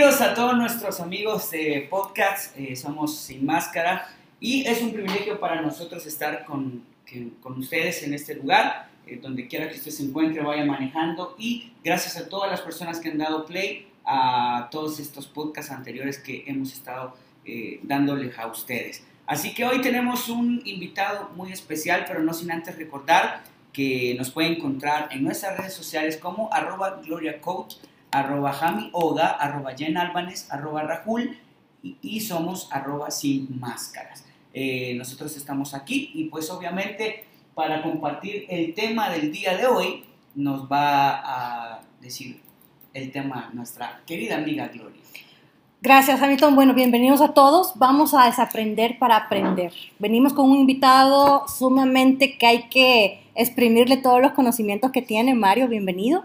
Bienvenidos a todos nuestros amigos de podcast, eh, somos Sin Máscara y es un privilegio para nosotros estar con, con ustedes en este lugar, eh, donde quiera que usted se encuentre, vaya manejando y gracias a todas las personas que han dado play a todos estos podcasts anteriores que hemos estado eh, dándoles a ustedes. Así que hoy tenemos un invitado muy especial, pero no sin antes recordar que nos puede encontrar en nuestras redes sociales como arroba arroba Jami Oda, arroba Jen Albanes, arroba Rahul y, somos arroba sin máscaras. Eh, nosotros estamos aquí y pues obviamente para compartir el tema del día de hoy nos va a decir el tema nuestra querida amiga Gloria. Gracias, Hamilton. Bueno, bienvenidos a todos. Vamos a desaprender para aprender. Venimos con un invitado sumamente que hay que exprimirle todos los conocimientos que tiene. Mario, bienvenido.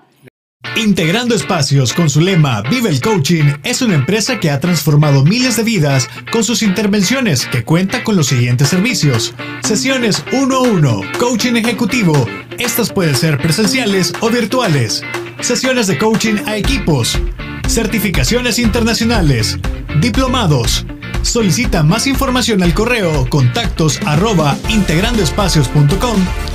Integrando espacios con su lema Vive el Coaching es una empresa que ha transformado miles de vidas con sus intervenciones que cuenta con los siguientes servicios. Sesiones 1 a 1, coaching ejecutivo. Estas pueden ser presenciales o virtuales. Sesiones de coaching a equipos. Certificaciones internacionales. Diplomados. Solicita más información al correo contactos arroba integrandoespacios.com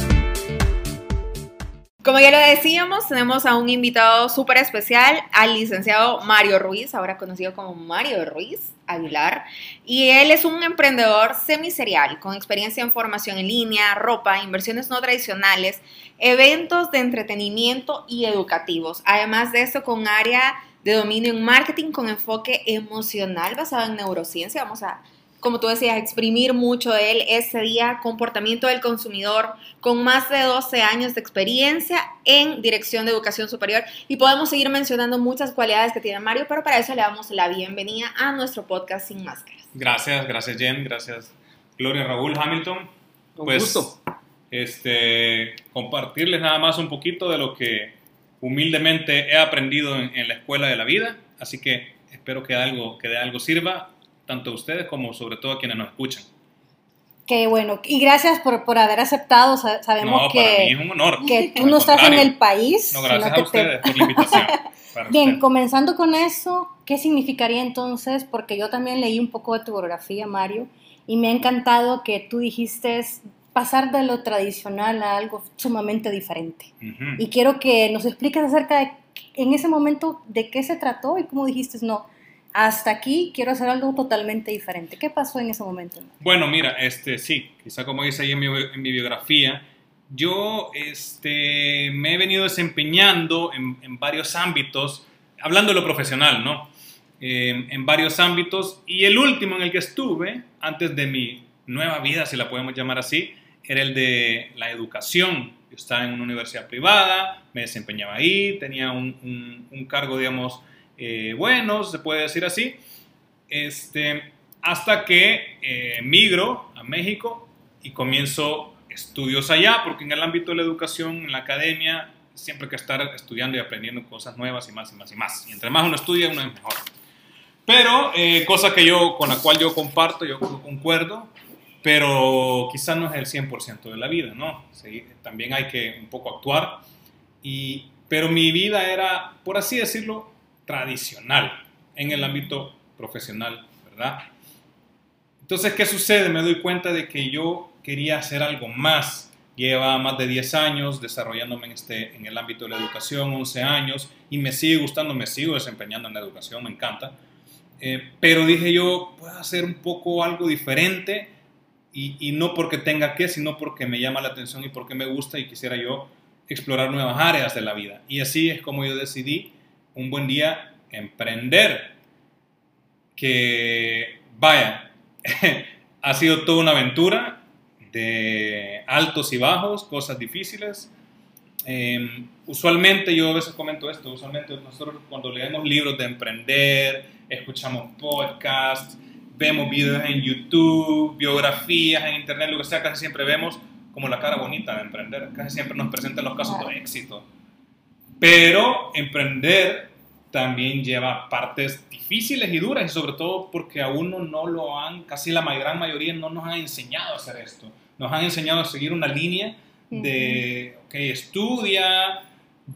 Como ya lo decíamos, tenemos a un invitado súper especial, al licenciado Mario Ruiz, ahora conocido como Mario Ruiz Aguilar, y él es un emprendedor semiserial con experiencia en formación en línea, ropa, inversiones no tradicionales, eventos de entretenimiento y educativos. Además de eso, con área de dominio en marketing con enfoque emocional basado en neurociencia. Vamos a como tú decías, exprimir mucho de él ese día, comportamiento del consumidor, con más de 12 años de experiencia en dirección de educación superior. Y podemos seguir mencionando muchas cualidades que tiene Mario, pero para eso le damos la bienvenida a nuestro podcast Sin Máscaras. Gracias, gracias Jen, gracias Gloria Raúl Hamilton. Un pues, gusto. Este, compartirles nada más un poquito de lo que humildemente he aprendido en, en la escuela de la vida, así que espero que algo, que de algo sirva tanto a ustedes como sobre todo a quienes nos escuchan. Qué bueno. Y gracias por, por haber aceptado. Sabemos que, es un honor. que tú no estás en el país. No, gracias a ustedes por la invitación. Bien, comenzando con eso, ¿qué significaría entonces? Porque yo también leí un poco de tu biografía, Mario, y me ha encantado que tú dijiste pasar de lo tradicional a algo sumamente diferente. Y quiero que nos expliques acerca de, en ese momento, de qué se trató y cómo dijiste, no, hasta aquí quiero hacer algo totalmente diferente. ¿Qué pasó en ese momento? Bueno, mira, este, sí, quizá como dice ahí en mi, biografía, yo este, me he venido desempeñando en, varios ámbitos, hablando de lo profesional, ¿no? en varios ámbitos y el último en el que estuve, antes de mi nueva vida, si la podemos llamar así, era el de la educación. Yo estaba en una universidad privada, me desempeñaba ahí, tenía un, un cargo, digamos, eh, buenos, se puede decir así, este, hasta que eh, migro a México y comienzo estudios allá, porque en el ámbito de la educación, en la academia, siempre hay que estar estudiando y aprendiendo cosas nuevas y más y más y más. Y entre más uno estudia, uno es mejor. Pero, eh, cosa que yo, con la cual yo comparto, yo concuerdo, pero quizás no es el 100% de la vida, ¿no? también hay que un poco actuar. Y, pero mi vida era, por así decirlo, tradicional en el ámbito profesional, ¿verdad? Entonces, ¿qué sucede? Me doy cuenta de que yo quería hacer algo más. Lleva más de 10 años desarrollándome en, este, en el ámbito de la educación, 11 años, y me sigue gustando, me sigo desempeñando en la educación, me encanta. Eh, pero dije yo, puedo hacer un poco algo diferente y, y, no porque tenga que, sino porque me llama la atención y porque me gusta y quisiera yo explorar nuevas áreas de la vida. Y así es como yo decidí un buen día emprender. Que vaya, ha sido toda una aventura de altos y bajos, cosas difíciles. Em, usualmente, yo a veces comento esto, usualmente nosotros cuando leemos libros de emprender, escuchamos podcasts, vemos videos en YouTube, biografías en internet, lo que sea, casi siempre vemos como la cara bonita de emprender. Casi siempre nos presentan los casos de éxito. Pero emprender también lleva partes difíciles y duras, y sobre todo porque a uno no lo han, casi la gran mayoría no nos han enseñado a hacer esto. Nos han enseñado a seguir una línea de, ok, estudia,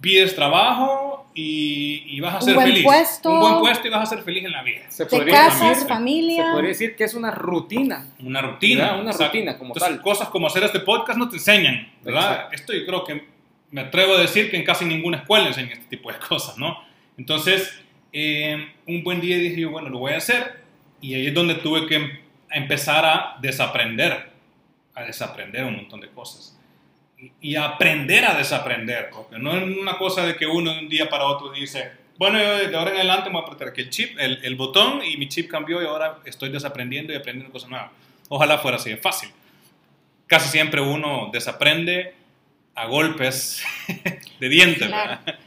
pides trabajo y, y vas a Un ser buen feliz. puesto. Un buen puesto y vas a ser feliz en la vida. Se Te casas, decir, familia. se podría decir que es una rutina. Una rutina. ¿verdad? Una rutina como Entonces, tal. cosas como hacer este podcast no te enseñan, ¿verdad? Exacto. Esto yo creo que me atrevo a decir que en casi ninguna escuela enseñan este tipo de cosas, ¿no? Entonces, eh, un buen día dije yo, bueno, lo voy a hacer. Y ahí es donde tuve que em- empezar a desaprender, a desaprender un montón de cosas. Y, a aprender a desaprender, porque no es una cosa de que uno de un día para otro dice, bueno, yo de ahora en adelante me voy a apretar aquí el chip, el botón, y mi chip cambió y ahora estoy desaprendiendo y aprendiendo cosas nuevas. Ojalá fuera así de fácil. Casi siempre uno desaprende a golpes de dientes.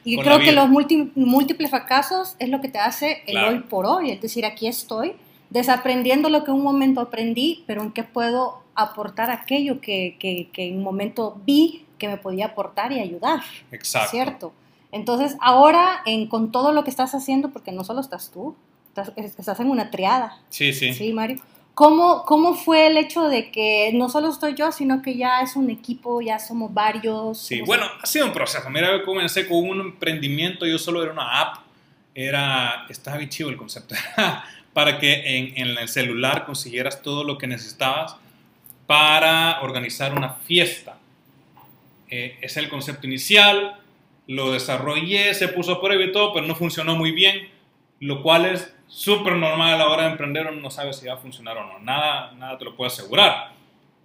Y creo que los múlti- múltiples fracasos es lo que te hace el Claro. hoy por hoy, es decir, aquí estoy, desaprendiendo lo que en un momento aprendí, pero en qué puedo aportar aquello que, que, que en un momento vi que me podía aportar y ayudar, Exacto. ¿cierto? Entonces, ahora en, con todo lo que estás haciendo, porque no solo estás tú, estás, estás en una triada, Sí, sí. ¿sí, Mario? ¿Cómo, ¿Cómo fue el hecho de que no solo estoy yo, sino que ya es un equipo, ya somos varios? Sí, bueno, ha sido un proceso. Mira, yo comencé con un emprendimiento, yo solo era una app, era, estaba bien chido el concepto, para que en, en el celular consiguieras todo lo que necesitabas para organizar una fiesta. Eh, es el concepto inicial, lo desarrollé, se puso a prueba y todo, pero no funcionó muy bien, lo cual es súper normal a la hora de emprender, uno no sabe si va a funcionar o no, nada, nada te lo puedo asegurar.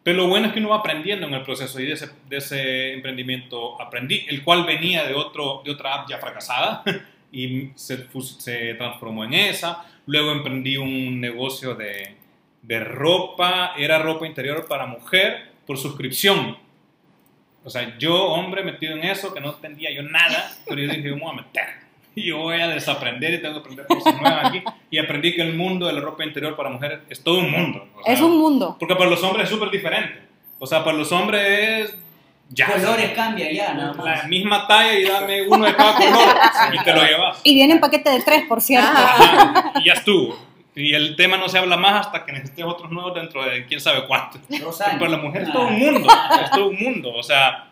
Pero lo bueno es que uno va aprendiendo en el proceso y de ese, de ese emprendimiento aprendí, el cual venía de, otro, de otra app ya fracasada y se, se transformó en esa. Luego emprendí un negocio de, de ropa, era ropa interior para mujer por suscripción. O sea, yo, hombre, metido en eso, que no entendía yo nada, pero yo dije, yo me voy a meter. Y yo voy a desaprender y tengo que aprender cosas nuevas aquí. Y aprendí que el mundo de la ropa interior para mujeres es todo un mundo. O sea, Es un mundo. porque para los hombres es súper diferente. O sea, para los hombres es ya. Colores cambia ya, nada La más. misma talla y dame uno de cada color y te lo llevas. Y viene en paquete de tres, por cierto. Ajá, y ya estuvo. Y el tema no se habla más hasta que necesites otros nuevos dentro de quién sabe cuánto. Dos años. Para la mujer es todo un Ah. mundo. Es todo un mundo. O sea,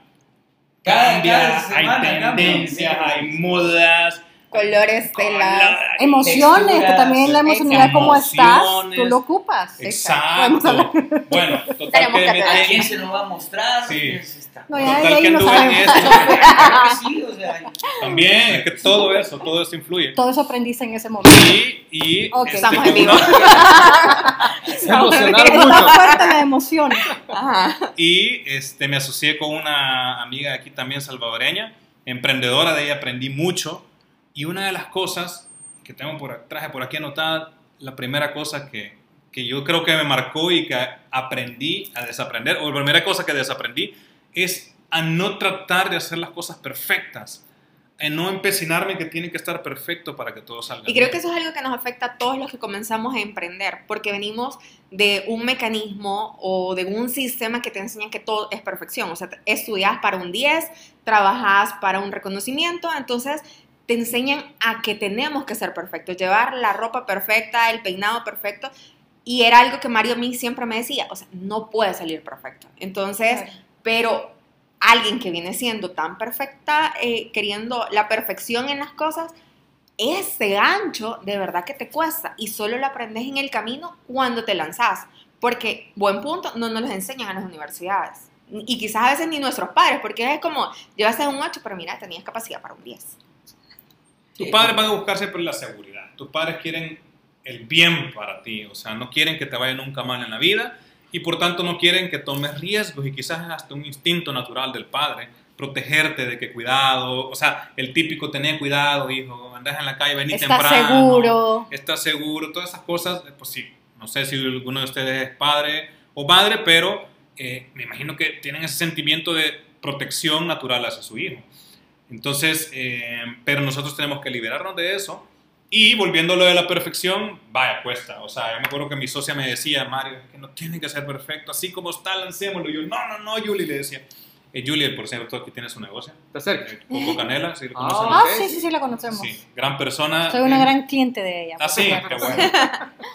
Cada- cambia, cada semana hay cambia. tendencias, hay modas. Colores, telas. colores, Emociones, que también la emocionalidad, cómo estás, tú lo ocupas. Exacto. Bueno, total que que me ¿A hacer. quién se lo va a mostrar? Sí. ¿Quién se está? No, ya de Total ahí que no anduve en esto. Claro que sí, o sea, También, es que todo eso, todo eso influye. Todo eso aprendiste en ese momento. Y, y Ok. este, Estamos en vivo. una- Se emocionaron Está mucho. fuerte la emoción. Ajá. y este, me asocié con una amiga de aquí también salvadoreña, emprendedora de ella, aprendí mucho. Y una de las cosas que tengo por, traje por aquí anotada, la primera cosa que, que yo creo que me marcó y que aprendí a desaprender, o la primera cosa que desaprendí, es a no tratar de hacer las cosas perfectas, a no empecinarme que tiene que estar perfecto para que todo salga Y creo bien. que eso es algo que nos afecta a todos los que comenzamos a emprender, porque venimos de un mecanismo o de un sistema que te enseña que todo es perfección. O sea, estudias para un 10, trabajas para un reconocimiento, entonces te enseñan a que tenemos que ser perfectos, llevar la ropa perfecta, el peinado perfecto. Y era algo que Mario a mí siempre me decía, o sea, no puede salir perfecto. Entonces, pero alguien que viene siendo tan perfecta, eh, queriendo la perfección en las cosas, ese gancho de verdad que te cuesta y solo lo aprendes en el camino cuando te lanzas. Porque, buen punto, no nos los enseñan en las universidades. Y quizás a veces ni nuestros padres, porque es como, llevaste un 8, pero mira, tenías capacidad para un 10. Tus padres van a buscar siempre la seguridad. Tus padres quieren el bien para ti. O sea, no quieren que te vaya nunca mal en la vida y por tanto no quieren que tomes riesgos y quizás es hasta un instinto natural del padre protegerte de que cuidado, o sea, el típico tener cuidado, hijo, andas en la calle, vení Estás temprano. seguro. Estás seguro, todas esas cosas, pues sí, no sé si alguno de ustedes es padre o madre, pero eh, me imagino que tienen ese sentimiento de protección natural hacia su hijo. Entonces, eh, pero nosotros tenemos que liberarnos de eso Y volviendo a lo de la perfección, vaya, cuesta. O sea, yo me acuerdo que mi socia me decía, Mario, que no tiene que ser perfecto, así como está, lancémoslo. Y yo, no, no, no, Julie, le decía. Eh, Julie, por cierto, aquí tiene su negocio. Está cerca. Eh, Coco Canela, ¿sí lo Ah, conocen? Ah, sí, sí, sí, la conocemos. Sí, gran persona. Soy una Eh, gran cliente de ella. Ah, sí, qué bueno.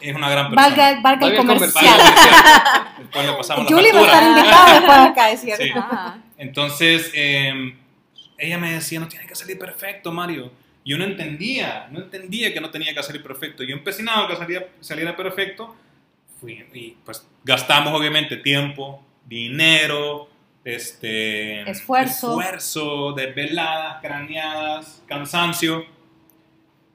Es una gran persona. Valga, valga el comercial. Vale, Después le pasamos la Julie va a estar invitado después acá, es cierto. Sí. Ajá. Entonces, eh, ella me decía, no tiene que salir perfecto, Mario. Yo no entendía, no entendía que no tenía que salir perfecto. Yo empecinado que saliera, saliera perfecto, fui, y pues gastamos obviamente tiempo, dinero, este, Esfuerzo. esfuerzo, desveladas, craneadas, cansancio.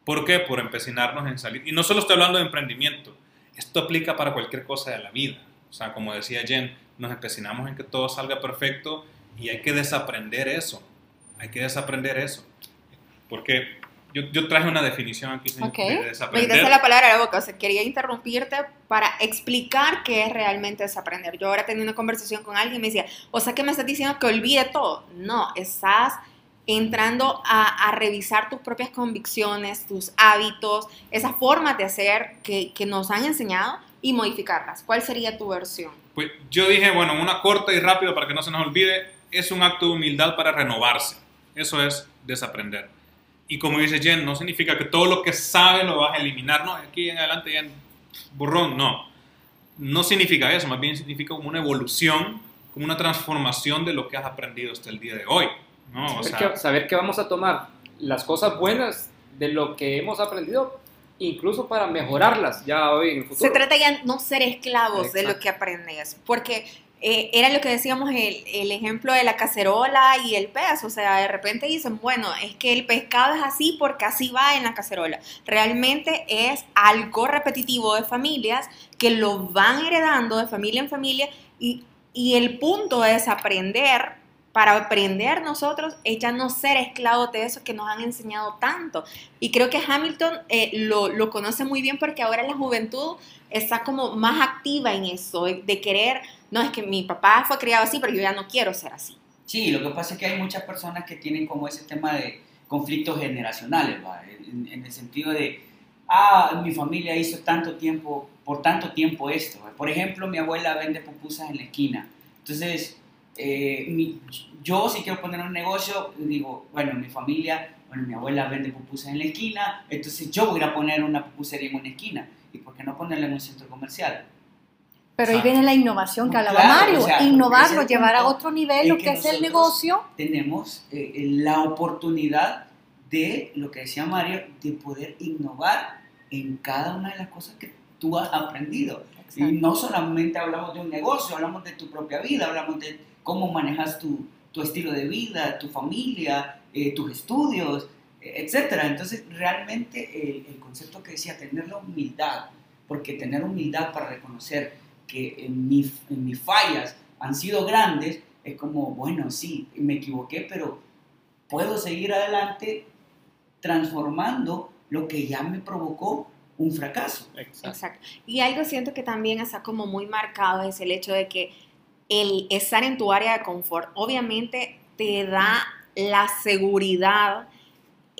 ¿Por qué? Por empecinarnos en salir. Y no solo estoy hablando de emprendimiento, esto aplica para cualquier cosa de la vida. O sea, como decía Jen, nos empecinamos en que todo salga perfecto y hay que desaprender eso. Hay que desaprender eso. Porque yo, yo traje una definición aquí señor, Ok. de Me desaprender. quitaste la palabra de la boca, o sea, quería interrumpirte para explicar qué es realmente desaprender. Yo ahora tenía una conversación con alguien y me decía, o sea, que me estás diciendo que olvide todo. No, estás entrando a, a revisar tus propias convicciones, tus hábitos, esas formas de hacer que, que nos han enseñado y modificarlas. ¿Cuál sería tu versión? Pues yo dije, bueno, una corta y rápido para que no se nos olvide, es un acto de humildad para renovarse. Eso es desaprender. Y como dice Jen, no significa que todo lo que sabes lo vas a eliminar. No, aquí en adelante ya burrón, no. No significa eso, más bien significa como una evolución, como una transformación de lo que has aprendido hasta el día de hoy. ¿no? O Saber, sea, que, saber que vamos a tomar las cosas buenas de lo que hemos aprendido, incluso para mejorarlas ya hoy en el futuro. Se trata ya de no ser esclavos de lo Exacto. que aprendes, porque eh, era lo que decíamos, el, el ejemplo de la cacerola y el pez, o sea, de repente dicen, bueno, es que el pescado es así porque así va en la cacerola. Realmente es algo repetitivo de familias que lo van heredando de familia en familia y, y el punto es aprender. Para aprender nosotros es ya no ser esclavos de eso que nos han enseñado tanto. Y creo que Hamilton eh, lo, lo conoce muy bien porque ahora la juventud está como más activa en eso, de, querer, no, es que mi papá fue criado así, pero yo ya no quiero ser así. Sí, lo que pasa es que hay muchas personas que tienen como ese tema de conflictos generacionales. En, el sentido de, ah, mi familia hizo tanto tiempo, por tanto tiempo esto. Por ejemplo, mi abuela vende pupusas en la esquina. Entonces, eh, yo si quiero poner un negocio, digo, bueno, mi familia, bueno, mi abuela vende pupusas en la esquina, entonces yo voy a poner una pupusería en una esquina. ¿Y por qué no ponerla en un centro comercial? Pero ahí Exacto. viene la innovación que hablaba Claro, Mario, o sea, innovarlo, llevar a otro nivel lo que que es el negocio. tenemos eh, la oportunidad de, lo que decía Mario, de poder innovar en cada una de las cosas que tú has aprendido. Y no solamente hablamos de un negocio, hablamos de tu propia vida, hablamos de cómo manejas tu, tu estilo de vida, tu familia, eh, tus estudios, eh, etc. Entonces, realmente el, el concepto que decía, tener la humildad, porque tener humildad para reconocer que en, mi- en mis fallas han sido grandes, es como, bueno, sí, me equivoqué, pero puedo seguir adelante transformando lo que ya me provocó un fracaso. Exacto. Exacto. Y algo siento que también está como muy marcado es el hecho de que el estar en tu área de confort obviamente te da la seguridad,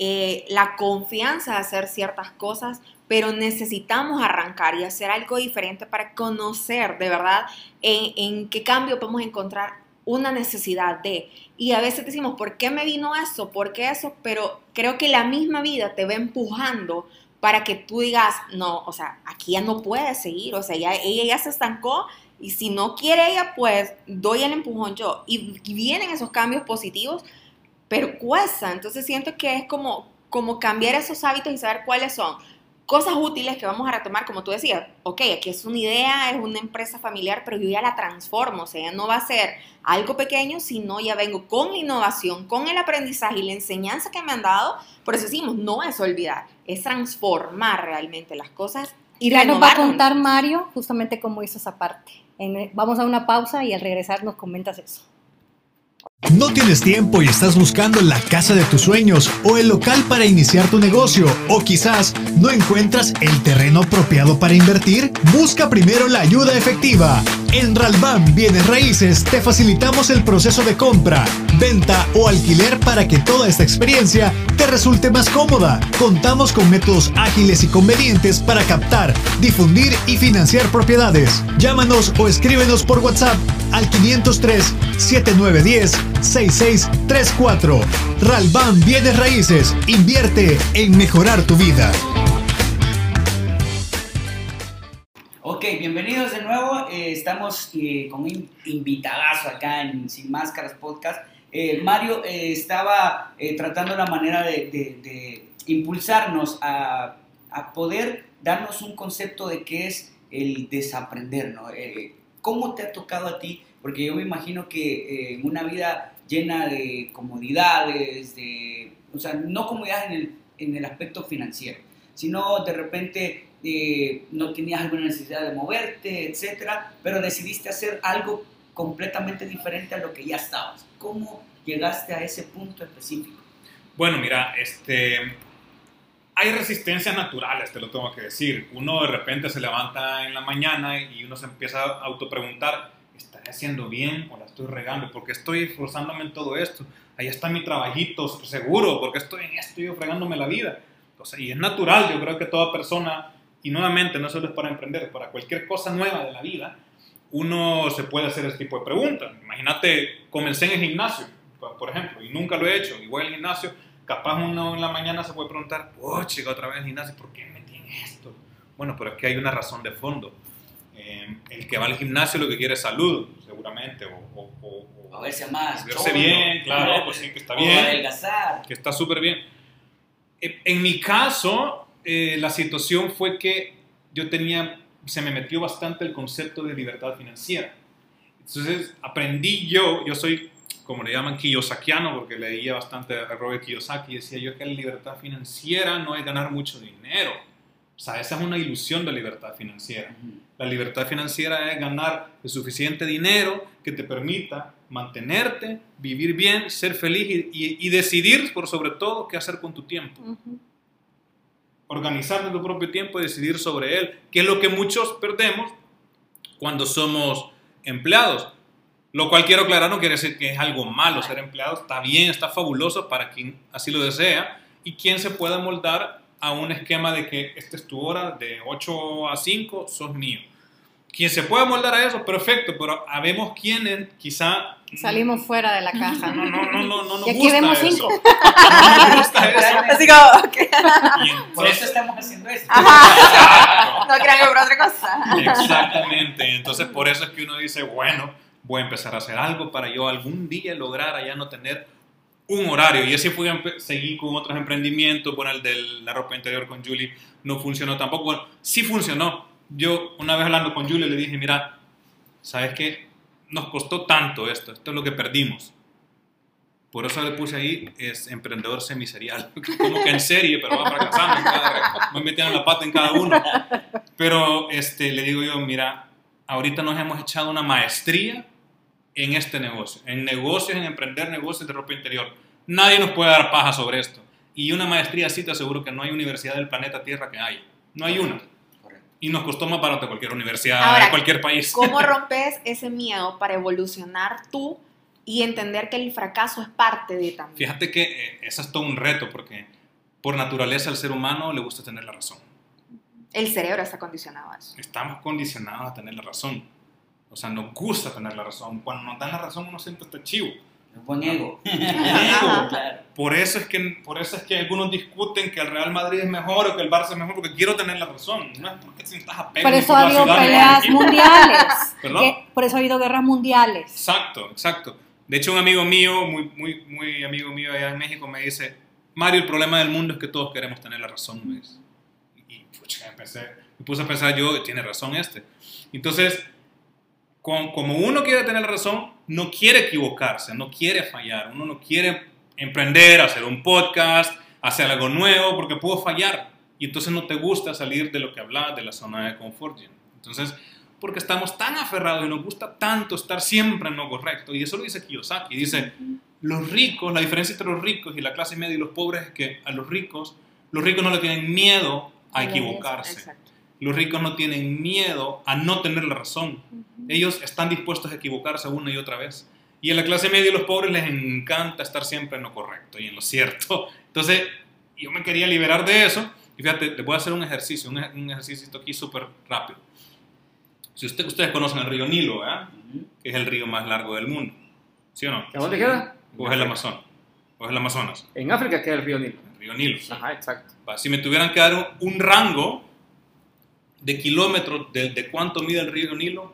eh, la confianza de hacer ciertas cosas, pero necesitamos arrancar y hacer algo diferente para conocer de verdad en, en qué cambio podemos encontrar una necesidad de. Y a veces decimos, ¿por qué me vino eso? ¿Por qué eso? Pero creo que la misma vida te va empujando para que tú digas, no, o sea, aquí ya no puede seguir, o sea, ya, ella ya se estancó y si no quiere ella, pues doy el empujón yo. Y, vienen esos cambios positivos, pero cuesta. Entonces siento que es como, como cambiar esos hábitos y saber cuáles son cosas útiles que vamos a retomar, como tú decías, ok, aquí es una idea, es una empresa familiar, pero yo ya la transformo, o sea, ya no va a ser algo pequeño, sino ya vengo con la innovación, con el aprendizaje y la enseñanza que me han dado, por eso decimos, no es olvidar, es transformar realmente las cosas y Ya nos va a contar Mario justamente cómo hizo esa parte. En- vamos a una pausa y al regresar nos comentas eso. ¿No tienes tiempo y estás buscando la casa de tus sueños o el local para iniciar tu negocio? ¿O quizás no encuentras el terreno apropiado para invertir? Busca primero la ayuda efectiva. En Ralban Bienes Raíces te facilitamos el proceso de compra, venta o alquiler para que toda esta experiencia te resulte más cómoda. Contamos con métodos ágiles y convenientes para captar, difundir y financiar propiedades. Llámanos o escríbenos por WhatsApp al 503 7910 6634. Ralban Bienes Raíces. Invierte en mejorar tu vida. Ok, bienvenidos de nuevo. Eh, estamos eh, con un invitadazo acá en Sin Máscaras Podcast. Eh, Mario estaba tratando la manera de, de- de impulsarnos a, a poder darnos un concepto de qué es el desaprender, ¿no? ¿Cómo te ha tocado a ti? Porque yo me imagino que eh, una vida llena de comodidades, de, o sea, no comodidades en el, en el aspecto financiero, sino de repente eh, no tenías alguna necesidad de moverte, etcétera, pero decidiste hacer algo completamente diferente a lo que ya estabas. ¿Cómo llegaste a ese punto específico? Bueno, mira, este, hay resistencias naturales, te lo tengo que decir. Uno de repente se levanta en la mañana y uno se empieza a autopreguntar, ¿estaré haciendo bien o la estoy regando? ¿Por qué estoy esforzándome en todo esto? Ahí está mi trabajito seguro, porque estoy en esto y fregándome la vida. Sea, y es natural, yo creo que toda persona, y nuevamente no solo es para emprender, para cualquier cosa nueva de la vida, uno se puede hacer ese tipo de preguntas. Imagínate, comencé en el gimnasio, por por ejemplo, y nunca lo he hecho, y voy al gimnasio, capaz uno en la mañana se puede preguntar, oh, chica, otra vez al gimnasio, ¿por qué me en esto? Bueno, pero es que hay una razón de fondo. Eh, el que va al gimnasio lo que quiere es salud, seguramente, o, o- o- o A verse más. verse bien, claro, pues sí, que está o bien adelgazar. que está súper bien. Eh, En mi caso, eh, la situación fue que yo tenía, se me metió bastante el concepto de libertad financiera. Entonces aprendí yo, yo soy, como le llaman, kiyosakiano, porque leía bastante a Robert Kiyosaki, y decía yo que la libertad financiera no es ganar mucho dinero. O sea, esa es una ilusión de libertad financiera. La libertad financiera es ganar el suficiente dinero que te permita mantenerte, vivir bien, ser feliz y, y- y decidir, por sobre todo, qué hacer con tu tiempo. Ujú. Organizar tu propio tiempo y decidir sobre él, que es lo que muchos perdemos cuando somos empleados. Lo cual quiero aclarar, no quiere decir que es algo malo ser empleado, está bien, está fabuloso para quien así lo desea y quien se pueda moldar a un esquema de que esta es tu hora de 8 a 5, sos mío. Quien se pueda moldar a eso, perfecto, pero habemos quienes quizá... Salimos fuera de la caja. No, no, no, no, no nos Y aquí gusta vemos eso. cinco. No nos gusta eso. Así como, ok. Y Por eso estamos haciendo esto. No crean que por otra cosa. Exactamente. Entonces, por eso es que uno dice, bueno, voy a empezar a hacer algo para yo algún día lograr allá no tener un horario. Y así fui, a seguí con otros emprendimientos. Bueno, el de la ropa interior con Julie no funcionó tampoco. Bueno, sí funcionó. Yo, una vez hablando con Julie, le dije, mira, ¿sabes qué? Nos costó tanto esto. Esto es lo que perdimos. Por eso le puse ahí, es emprendedor semiserial. Como que en serie, pero va fracasando. cada- me metieron la pata en cada uno. Pero este, le digo yo, mira, ahorita nos hemos echado una maestría en este negocio, en negocios, en emprender negocios de ropa interior. Nadie nos puede dar paja sobre esto. Y una maestría así te aseguro que no hay universidad del planeta Tierra que haya. No hay una. Y nos costó más barato cualquier universidad Ahora, de cualquier país. ¿Cómo rompes ese miedo para evolucionar tú y entender que el fracaso es parte de también? Fíjate que eh, eso es todo un reto porque por naturaleza al ser humano le gusta tener la razón. El cerebro está condicionado a eso. Estamos condicionados a tener la razón. O sea, nos gusta tener la razón. Cuando nos dan la razón uno siempre está chivo. Es buen ego. Claro. Por eso, es que, por eso es que algunos discuten que el Real Madrid es mejor o que el Barça es mejor, porque quiero tener la razón. No es porque sientas apego Por eso ha habido peleas mundiales. ¿Perdón? Por eso ha habido guerras mundiales. Exacto, exacto. De hecho, un amigo mío, muy, muy, muy amigo mío allá en México, me dice, Mario, el problema del mundo es que todos queremos tener la razón, dice. Y pucha, empecé, me puse a pensar yo, tiene razón este. Entonces, con- como uno quiere tener razón, no quiere equivocarse, no quiere fallar, uno no quiere emprender, hacer un podcast, hacer algo nuevo, porque puedo fallar. Y entonces no te gusta salir de lo que hablabas, de la zona de confort. Jim. Entonces, porque estamos tan aferrados y nos gusta tanto estar siempre en lo correcto. Y eso lo dice Kiyosaki. Dice, los ricos, la diferencia entre los ricos y la clase media y los pobres es que a los ricos, los ricos no le tienen miedo a equivocarse. Exacto. Los ricos no tienen miedo a no tener la razón. Ellos están dispuestos a equivocarse una y otra vez. Y a la clase media y los pobres les encanta estar siempre en lo correcto y en lo cierto. Entonces, yo me quería liberar de eso. Y fíjate, te voy a hacer un ejercicio, un, ej- un ejercicio aquí súper rápido. Si usted- ustedes conocen el río Nilo, ¿verdad? Que es el río más largo del mundo. ¿Sí o no? ¿A dónde queda? O es el Amazon. O es el Amazonas. En África queda el río Nilo. El río Nilo. Ajá, exacto. Si me tuvieran que dar un rango de kilómetros de, de cuánto mide el río Nilo,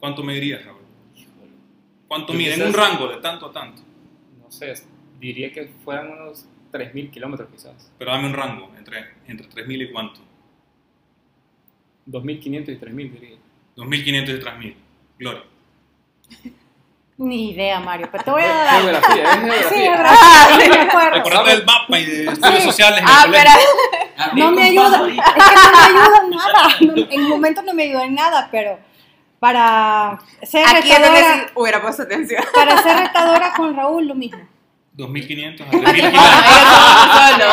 ¿cuánto me dirías, Raúl? ¿Cuánto mide? En un rango de tanto a tanto. No sé, diría que fueran unos 3.000 kilómetros quizás. Pero dame un rango entre, entre 3.000 y cuánto. 2.500 y 3.000 diría. 2.500 y 3.000. Gloria. Ni idea, Mario, pero te voy a dar. Geografía, es Sí, geografía. geografía, sí me acuerdo. Recordate del mapa y de estudios Sí. sociales en Ah, el pero No me ayuda, es que no me ayuda en nada. No, en momentos no me ayuda en nada, pero para ser aquí retadora, sí hubiera puesto atención. para ser retadora con Raúl, lo mismo. 2.500 a Ah, 3.000 ellos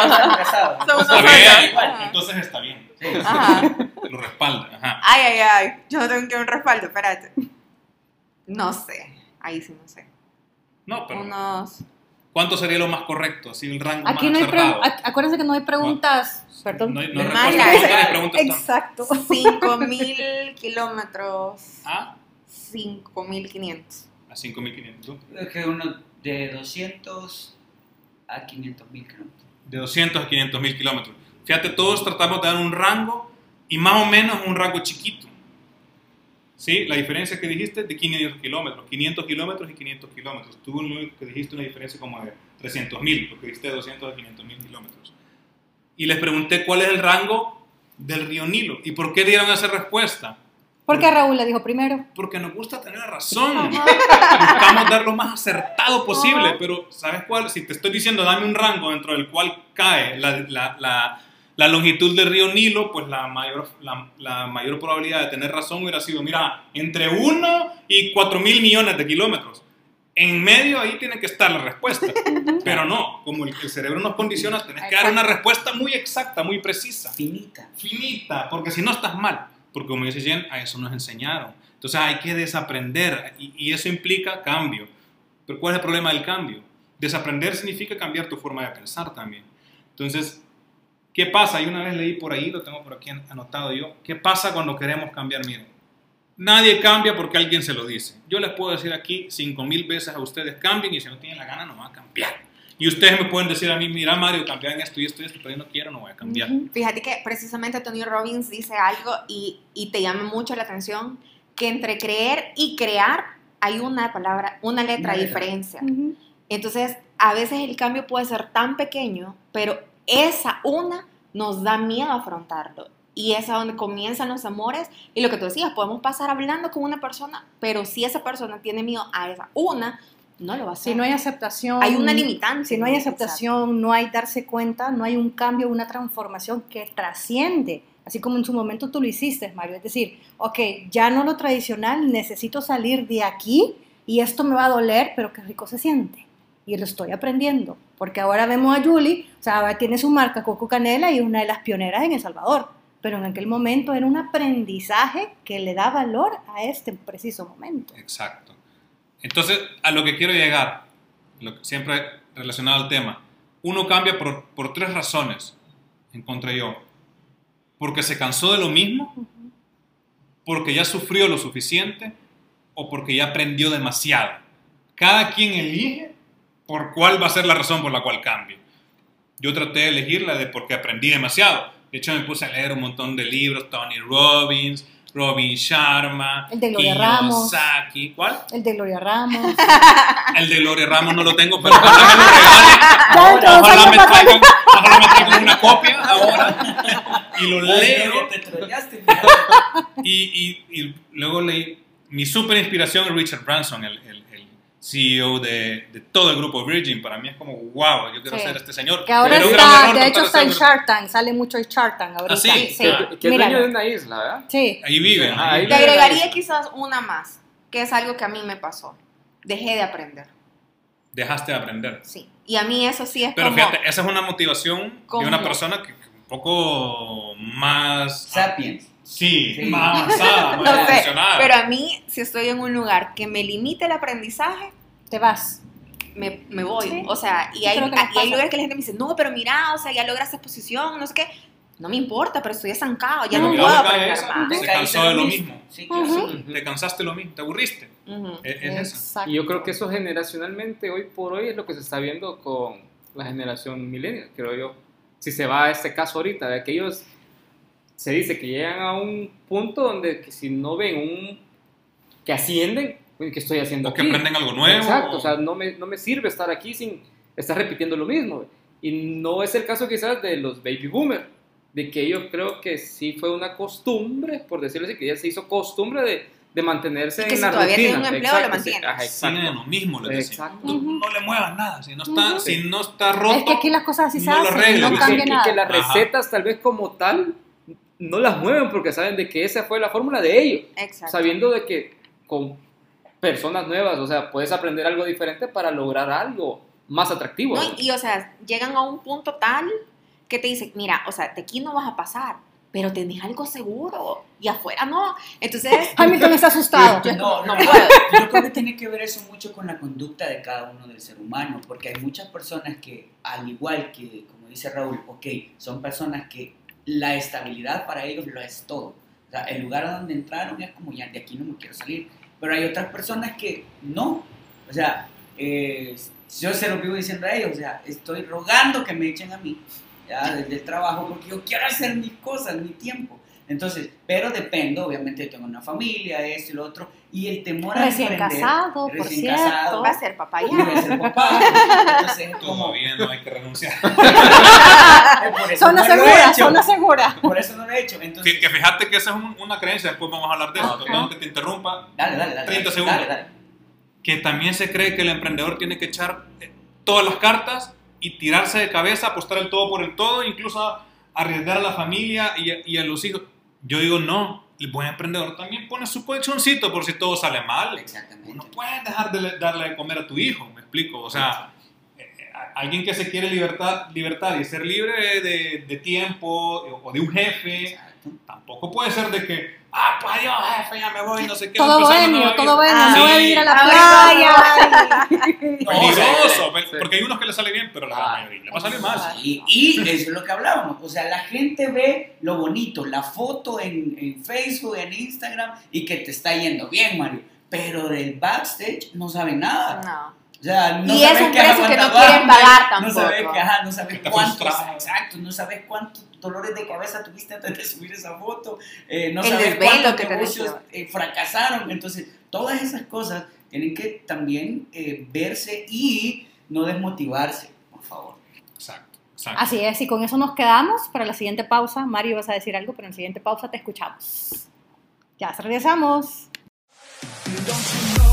kilómetros. somos Está bien. Entonces está bien. Ajá. Lo respalda. Ajá. Ay, ay, ay. Yo no tengo que un respaldo, espérate. No sé. Ahí sí no sé. No, pero Unos. ¿Cuánto sería lo más correcto? Así el rango Aquí no más hay acertado. pre- ac- acuérdense que no hay preguntas, perdón. No hay, no hay De respuestas mala. cortas ni preguntas Exacto. 5.000 kilómetros. Ah, 5.500. a 5.500. ¿tú? Creo que uno de 200 a 500 mil kilómetros. De 200 a 500 mil kilómetros. Fíjate, todos tratamos de dar un rango y más o menos un rango chiquito. ¿Sí? La diferencia que dijiste de 500 kilómetros. 500 kilómetros y 500 kilómetros. Tú lo único que dijiste una diferencia como de 300 mil, porque dijiste de 200 a 500 mil kilómetros. Y les pregunté cuál es el rango del río Nilo y por qué dieron esa respuesta. ¿Por qué Raúl le dijo primero? Porque nos gusta tener la razón. Buscamos dar lo más acertado posible, pero ¿sabes cuál? Si te estoy diciendo, dame un rango dentro del cual cae la, la- la- la longitud del río Nilo, pues la mayor, la, la mayor probabilidad de tener razón hubiera sido, mira, entre 1 y 4 mil millones de kilómetros. En medio ahí tiene que estar la respuesta. Pero no, como el, el cerebro nos condiciona, tenés que dar una respuesta muy exacta, muy precisa Finita. finita, porque si no estás mal. Porque como dice Jen, a eso nos enseñaron. Entonces hay que desaprender y, y eso implica cambio. Pero ¿cuál es el problema del cambio? Desaprender significa cambiar tu forma de pensar también. Entonces, ¿qué pasa? Y una vez leí por ahí, lo tengo por aquí anotado yo, ¿qué pasa cuando queremos cambiar miedo? Nadie cambia porque alguien se lo dice. Yo les puedo decir aquí cinco mil veces a ustedes cambien y si no tienen la gana no van a cambiar. Y ustedes me pueden decir a mí, mira Mario, cambiar en esto y esto y esto, pero yo no quiero, no voy a cambiar. Ujú. Fíjate que precisamente Tony Robbins dice algo y, y te llama mucho la atención, que entre creer y crear hay una palabra, una letra de diferencia. Entonces, a veces el cambio puede ser tan pequeño, pero esa una nos da miedo afrontarlo. Y es a donde comienzan los amores. Y lo que tú decías, podemos pasar hablando con una persona, pero si esa persona tiene miedo a esa una, no lo va a hacer. Si no hay aceptación. Hay una limitante. Si no hay aceptación, no hay darse cuenta, no hay un cambio, una transformación que trasciende. Así como en su momento tú lo hiciste, Mario. Es decir, ok, ya no lo tradicional, necesito salir de aquí y esto me va a doler, pero qué rico se siente. Y lo estoy aprendiendo. Porque ahora vemos a Julie, o sea, ahora tiene su marca Coco Canela y es una de las pioneras en El Salvador. Pero en aquel momento era un aprendizaje que le da valor a este preciso momento. Exacto. Entonces, a lo que quiero llegar, lo que siempre relacionado al tema, uno cambia por, por tres razones, encontré yo. Porque se cansó de lo mismo, porque ya sufrió lo suficiente o porque ya aprendió demasiado. Cada quien elige por cuál va a ser la razón por la cual cambie. Yo traté de elegir la de porque aprendí demasiado. De hecho, me puse a leer un montón de libros, Tony Robbins, Robin Sharma, El de Gloria Ramos. Kiyosaki. ¿Cuál? El de Gloria Ramos. El de Gloria Ramos no lo tengo, pero ojalá me lo regalen. Ya, todos Ojalá años me traigan, ojalá me traigan una copia ahora y lo leo. Y, y- y luego leí mi super inspiración es Richard Branson, el CEO de, de todo el grupo Virgin. Para mí es como, wow, yo quiero Sí. ser este señor. Que ahora Pero está, de hecho está en Shark Tank, sale mucho en Shark Tank ahorita. ¿Ah, sí? sí. Ah. Que, que es Míralo. dueño de una isla, ¿verdad? Sí. Ahí viven. Ah, ahí Te viven. agregaría quizás una más, que es algo que a mí me pasó. Dejé de aprender, Dejaste de aprender. sí. Y a mí eso sí es Pero como... fíjate, esa es una motivación de una persona que, que un poco más... Sapiens. Sí, Sí. más avanzada, más No sé, pero a mí, si estoy en un lugar que me limite el aprendizaje, Te vas. me, me voy. Sí. O sea, y hay, y hay lugares que la gente me dice, no, pero mira, o sea, ya lograste exposición, no sé qué. No me importa, pero estoy estancado, ya no mira puedo aprender más. Se Te cansó de lo mismo. Sí, claro. Ujú. Te cansaste lo mismo, te aburriste. Ujú. Es, es eso. Exacto. Y yo creo que eso generacionalmente, hoy por hoy, es lo que se está viendo con la generación millennial, creo yo. Si se va a este caso ahorita, de que ellos se dice que llegan a un punto donde que si no ven un que ascienden, ¿qué estoy haciendo O que aquí? aprenden algo nuevo. Exacto, o sea, no me, no me sirve estar aquí sin estar repitiendo lo mismo. Y no es el caso quizás de los baby boomers, de que ellos creo que sí fue una costumbre, por decirlo así, que ya se hizo costumbre de, de mantenerse Y que en si la todavía rutina. tiene un empleo, lo Exacto, sí, mantiene. ajá, exacto. lo mismo, decía. Exacto. Tú no le muevas nada. Si no está, si no está roto, Es que aquí las cosas así se no lo hacen, no cambia y nada. que las Ajá. recetas tal vez como tal no las mueven porque saben de que esa fue la fórmula de ellos, Exacto. sabiendo de que con personas nuevas, o sea, puedes aprender algo diferente para lograr algo más atractivo. No, ¿no? y, y, o sea, llegan a un punto tal que te dicen, mira, o sea, de aquí no vas a pasar, pero tenés algo seguro y afuera no. Entonces, Hamilton está asustado. Yo- No, no no, puedo. yo creo que tiene que ver eso mucho con la conducta de cada uno del ser humano, porque hay muchas personas que, al igual que, como dice Raúl, ok, son personas que la estabilidad para ellos lo es todo. O sea, el lugar a donde entraron es como ya de aquí no me quiero salir. Pero hay otras personas que no. O sea, eh, yo se lo vivo diciendo a ellos, o sea, estoy rogando que me echen a mí, ya, desde el trabajo, porque yo quiero hacer mis cosas, mi tiempo. Entonces, pero dependo, obviamente tengo una familia, esto y lo otro, y el temor a Recién emprender, casado, por recién cierto. casado, va a ser papá y voy a ya. ser papá, entonces es como, Todavía no hay que renunciar. por eso Zona no lo he segura, hecho, zona segura. por eso no lo he hecho, entonces, Que, que fíjate que esa es un- una creencia, después vamos a hablar de eso. Ajá. Perdón que te interrumpa. dale, dale, dale, 30 dale, segundos. dale, dale. Que también se cree que el emprendedor tiene que echar eh, todas las cartas y tirarse de cabeza, apostar el todo por el todo, incluso arriesgar a la familia y a, y a los hijos. Yo digo, no, el buen emprendedor también pone su colchoncito por si todo sale mal. Exactamente. No puedes dejar de le- darle de comer a tu hijo, me explico. O sea, alguien que se quiere libertad, libertad y ser libre de, de tiempo o de un jefe, Exacto. tampoco puede ser de que, ah, pues adiós, jefe, ya me voy, no sé qué. Todo bohemio, todo vida". bohemio, me Sí. voy a la Ah, playa. Peligroso, pe- Sí. porque hay unos que le sale bien, pero la Ah. mayoría le va a salir mal. Y, y eso es lo que hablábamos. O sea, la gente ve lo bonito, la foto en, en Facebook, en Instagram, y que te está yendo bien, Mario. Pero del backstage no saben nada. No. Sea, no Y es un precio que no quieren pagar No sabes, tampoco. que, ajá, no sabes cuántos, exacto, no sabes cuántos dolores de cabeza tuviste antes de subir esa foto, eh, no El sabes desvelo cuántos que negocios eh, fracasaron. Entonces, todas esas cosas tienen que también eh, verse y no desmotivarse, por favor. Exacto, exacto. Así es, y con eso nos quedamos para la siguiente pausa. Mario, vas a decir algo, pero en la siguiente pausa te escuchamos. Ya regresamos.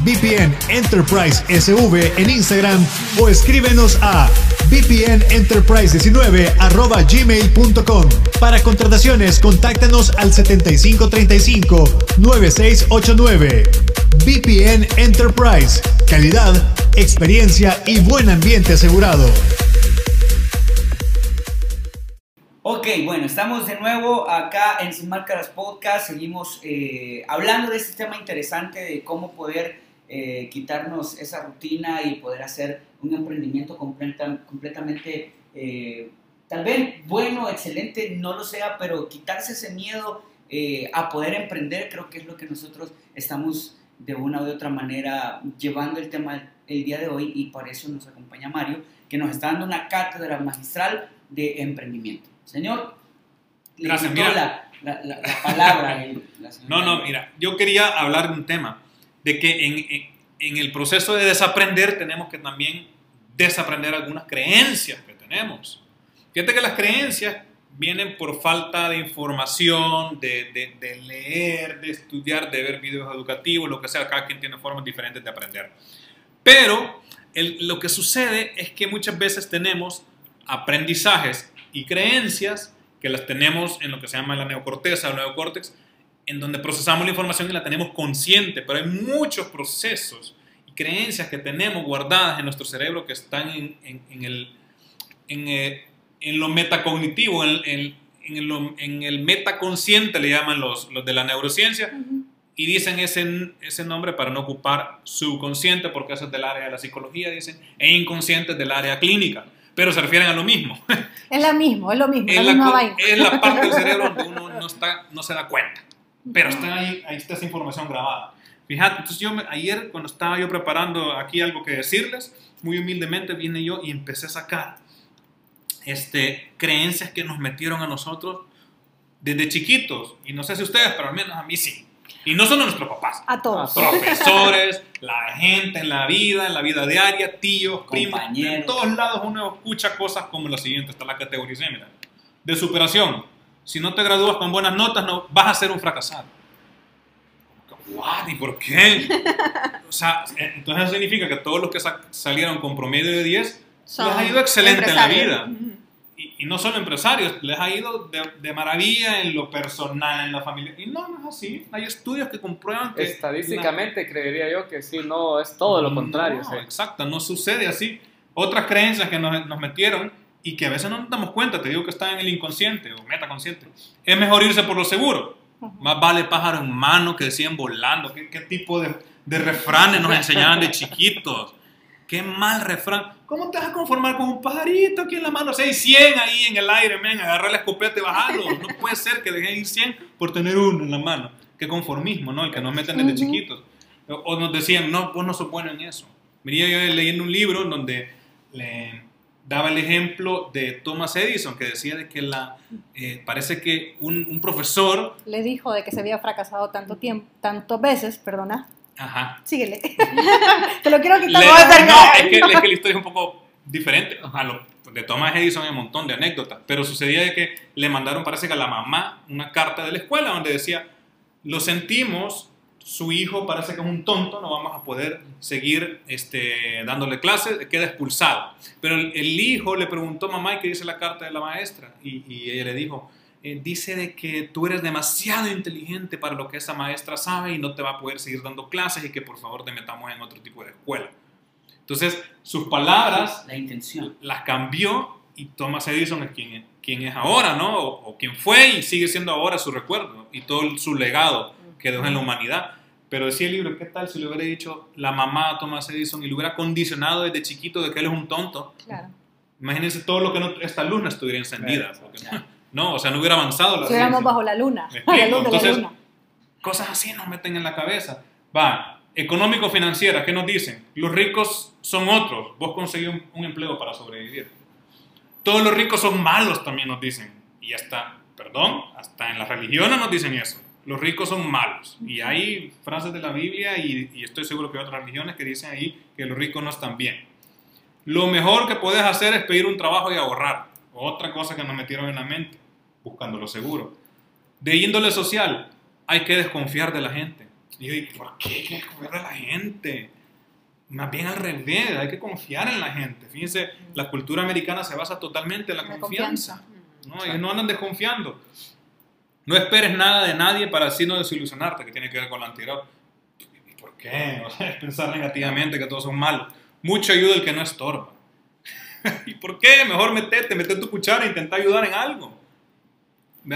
VPN Enterprise SV en Instagram o escríbenos a vpnenterprise19 arroba gmail.com. Para contrataciones, contáctanos al 7535-9689. VPN Enterprise. Calidad, experiencia y buen ambiente asegurado. Ok, bueno, estamos de nuevo acá en Sin Máscaras Podcast. Seguimos eh, hablando de este tema interesante de cómo poder eh, quitarnos esa rutina y poder hacer un emprendimiento completa- completamente, eh, tal vez bueno, excelente, no lo sea, pero quitarse ese miedo eh, a poder emprender, creo que es lo que nosotros estamos de una u otra manera llevando el tema el día de hoy y por eso nos acompaña Mario, que nos está dando una cátedra magistral de emprendimiento. Señor, le Gracias, mira. la, la- la- la palabra. el- la señora No, no, mira, yo quería hablar de un tema, de que en, en- el proceso de desaprender tenemos que también desaprender algunas creencias que tenemos. Fíjate que las creencias vienen por falta de información, de, de- leer, de estudiar, de ver videos educativos, lo que sea, cada quien tiene formas diferentes de aprender. Pero lo que sucede es que muchas veces tenemos aprendizajes y creencias que las tenemos en lo que se llama la neocorteza o neocórtex, en donde procesamos la información y la tenemos consciente, pero hay muchos procesos y creencias que tenemos guardadas en nuestro cerebro que están en, en- en el, en, eh, en lo metacognitivo, en, lo- en el metaconsciente le llaman los, los de la neurociencia, y dicen ese, ese nombre para no ocupar subconsciente, porque eso es del área de la psicología, dicen, e inconsciente es del área clínica, pero se refieren a lo mismo. Es lo mismo, es lo mismo, es, la la, misma vaina. es la parte del cerebro donde uno no, está, no se da cuenta, pero está ahí, ahí está esa información grabada. Fíjate, entonces yo ayer cuando estaba yo preparando aquí algo que decirles, muy humildemente vine yo y empecé a sacar este, creencias que nos metieron a nosotros desde chiquitos, y no sé si ustedes, pero al menos a mí sí. Y no solo nuestros papás, A todos. Profesores, la gente en la vida, en la vida diaria, tíos, primos, en todos lados uno escucha cosas como la siguiente, está la categoría mira, de superación. Si no te gradúas con buenas notas, no vas a ser un fracasado. What? ¿Y por qué? O sea, entonces eso significa que todos los que sa- salieron con promedio de 10 les ha ido excelente en la vida. Y, y no solo empresarios, les ha ido de, de maravilla en lo personal, en la familia. Y no, no es así. Hay estudios que comprueban que... Estadísticamente creería yo que sí, no, es todo lo contrario. No, sí. exacto, no sucede así. Otras creencias que nos, nos metieron y que a veces no nos damos cuenta, te digo que están en el inconsciente o metaconsciente, es mejor irse por lo seguro. Más vale pájaro en mano que decían volando. ¿Qué, qué tipo de, de refranes nos enseñaban de chiquitos? Qué mal refrán. ¿Cómo te vas a conformar con un pajarito aquí en la mano? O sea, hay 100 ahí en el aire, men, agarra la escopeta y bajalo. No puede ser que dejen ir 100 por tener uno en la mano. Qué conformismo, ¿no? El que nos meten desde Ujú. chiquitos. O, o nos decían, no, vos no sos bueno en eso. Venía yo leyendo un libro donde le daba el ejemplo de Thomas Edison, que decía de que la, eh, parece que un, un profesor, Le dijo de que se había fracasado tanto tiempo, tantas veces, perdona. ajá, Síguele. Te lo quiero Le- quitar. no, es que, es que la historia es un poco diferente. A lo, de Thomas Edison hay un montón de anécdotas, pero sucedía de que le mandaron, parece que a la mamá, una carta de la escuela donde decía, lo sentimos, su hijo parece que es un tonto, no vamos a poder seguir este, dándole clases, queda expulsado. Pero el, el hijo le preguntó, mamá, ¿y qué dice la carta de la maestra? Y, y ella le dijo, eh, dice de que tú eres demasiado inteligente para lo que esa maestra sabe y no te va a poder seguir dando clases y que por favor te metamos en otro tipo de escuela. Entonces, sus palabras La intención. las cambió y Thomas Edison es quien, quien es ahora, ¿no? O, o quien fue y sigue siendo ahora su recuerdo y todo su legado que dejó en la humanidad. Pero decía el libro, ¿qué tal si le hubiera dicho la mamá a Thomas Edison y le hubiera condicionado desde chiquito de que él es un tonto? Claro. Imagínense todo lo que no, esta luz no estuviera encendida. Claro, porque- claro. no, o sea, no hubiera avanzado la Si éramos ciencia. bajo la luna. La luz de la luna. Cosas así nos meten en la cabeza. Va, económico-financiera, ¿qué nos dicen? Los ricos son otros. Vos conseguís un, un empleo para sobrevivir. Todos los ricos son malos, también nos dicen. Y hasta, perdón, hasta en las religiones nos dicen eso. Los ricos son malos. Y hay frases de la Biblia y, y estoy seguro que hay otras religiones que dicen ahí que los ricos no están bien. Lo mejor que puedes hacer es pedir un trabajo y ahorrar. Otra cosa que nos metieron en la mente, buscando lo seguro. De índole social, hay que desconfiar de la gente. Y yo digo, ¿por qué hay que desconfiar de la gente? Más bien al revés, hay que confiar en la gente. Fíjense, la cultura americana se basa totalmente en la, La confianza. confianza. ¿no? Ellos no andan desconfiando. No esperes nada de nadie para así no desilusionarte, que tiene que ver con la anterior. ¿Y por qué? O sea, es pensar negativamente que todos son malos. Mucho ayuda el que no estorba. ¿Y por qué? Mejor meterte, meter tu cuchara e intentar ayudar en algo.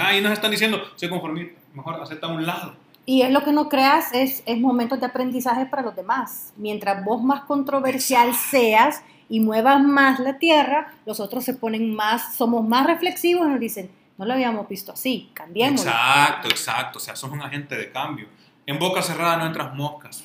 Ahí nos están diciendo, sé conformista, mejor acepta a un lado. Y es lo que no creas, es, es momentos de aprendizaje para los demás. Mientras vos más controversial seas y muevas más la tierra, los otros se ponen más, somos más reflexivos y nos dicen, no lo habíamos visto así, cambiémoslo. Exacto, exacto. O sea, sos un agente de cambio. En boca cerrada no entras moscas.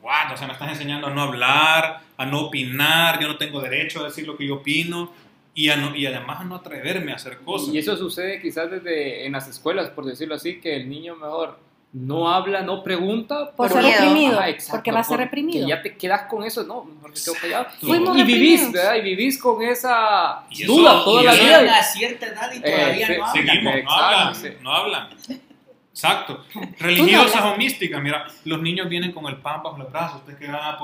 what? O sea, me estás enseñando a no hablar, a no opinar, yo no tengo derecho a decir lo que yo opino y, a no- y además a no atreverme a hacer cosas. Y eso sucede quizás desde en las escuelas, por decirlo así, que el niño mejor no habla, no pregunta. Por ser reprimido, Ajá, exacto, porque va a ser reprimido. Ya te quedas con eso, no, me quedo callado. Fuimos Y vivís, reprimidos. ¿verdad? Y vivís con esa Y eso- duda toda y la vida. Llegan a cierta edad y todavía Eh, no hablan. Seguimos, no hablan, sí. no hablan. Exacto. Religiosas hablas. o místicas, mira, los niños vienen con el pan bajo los brazos, ustedes que van a.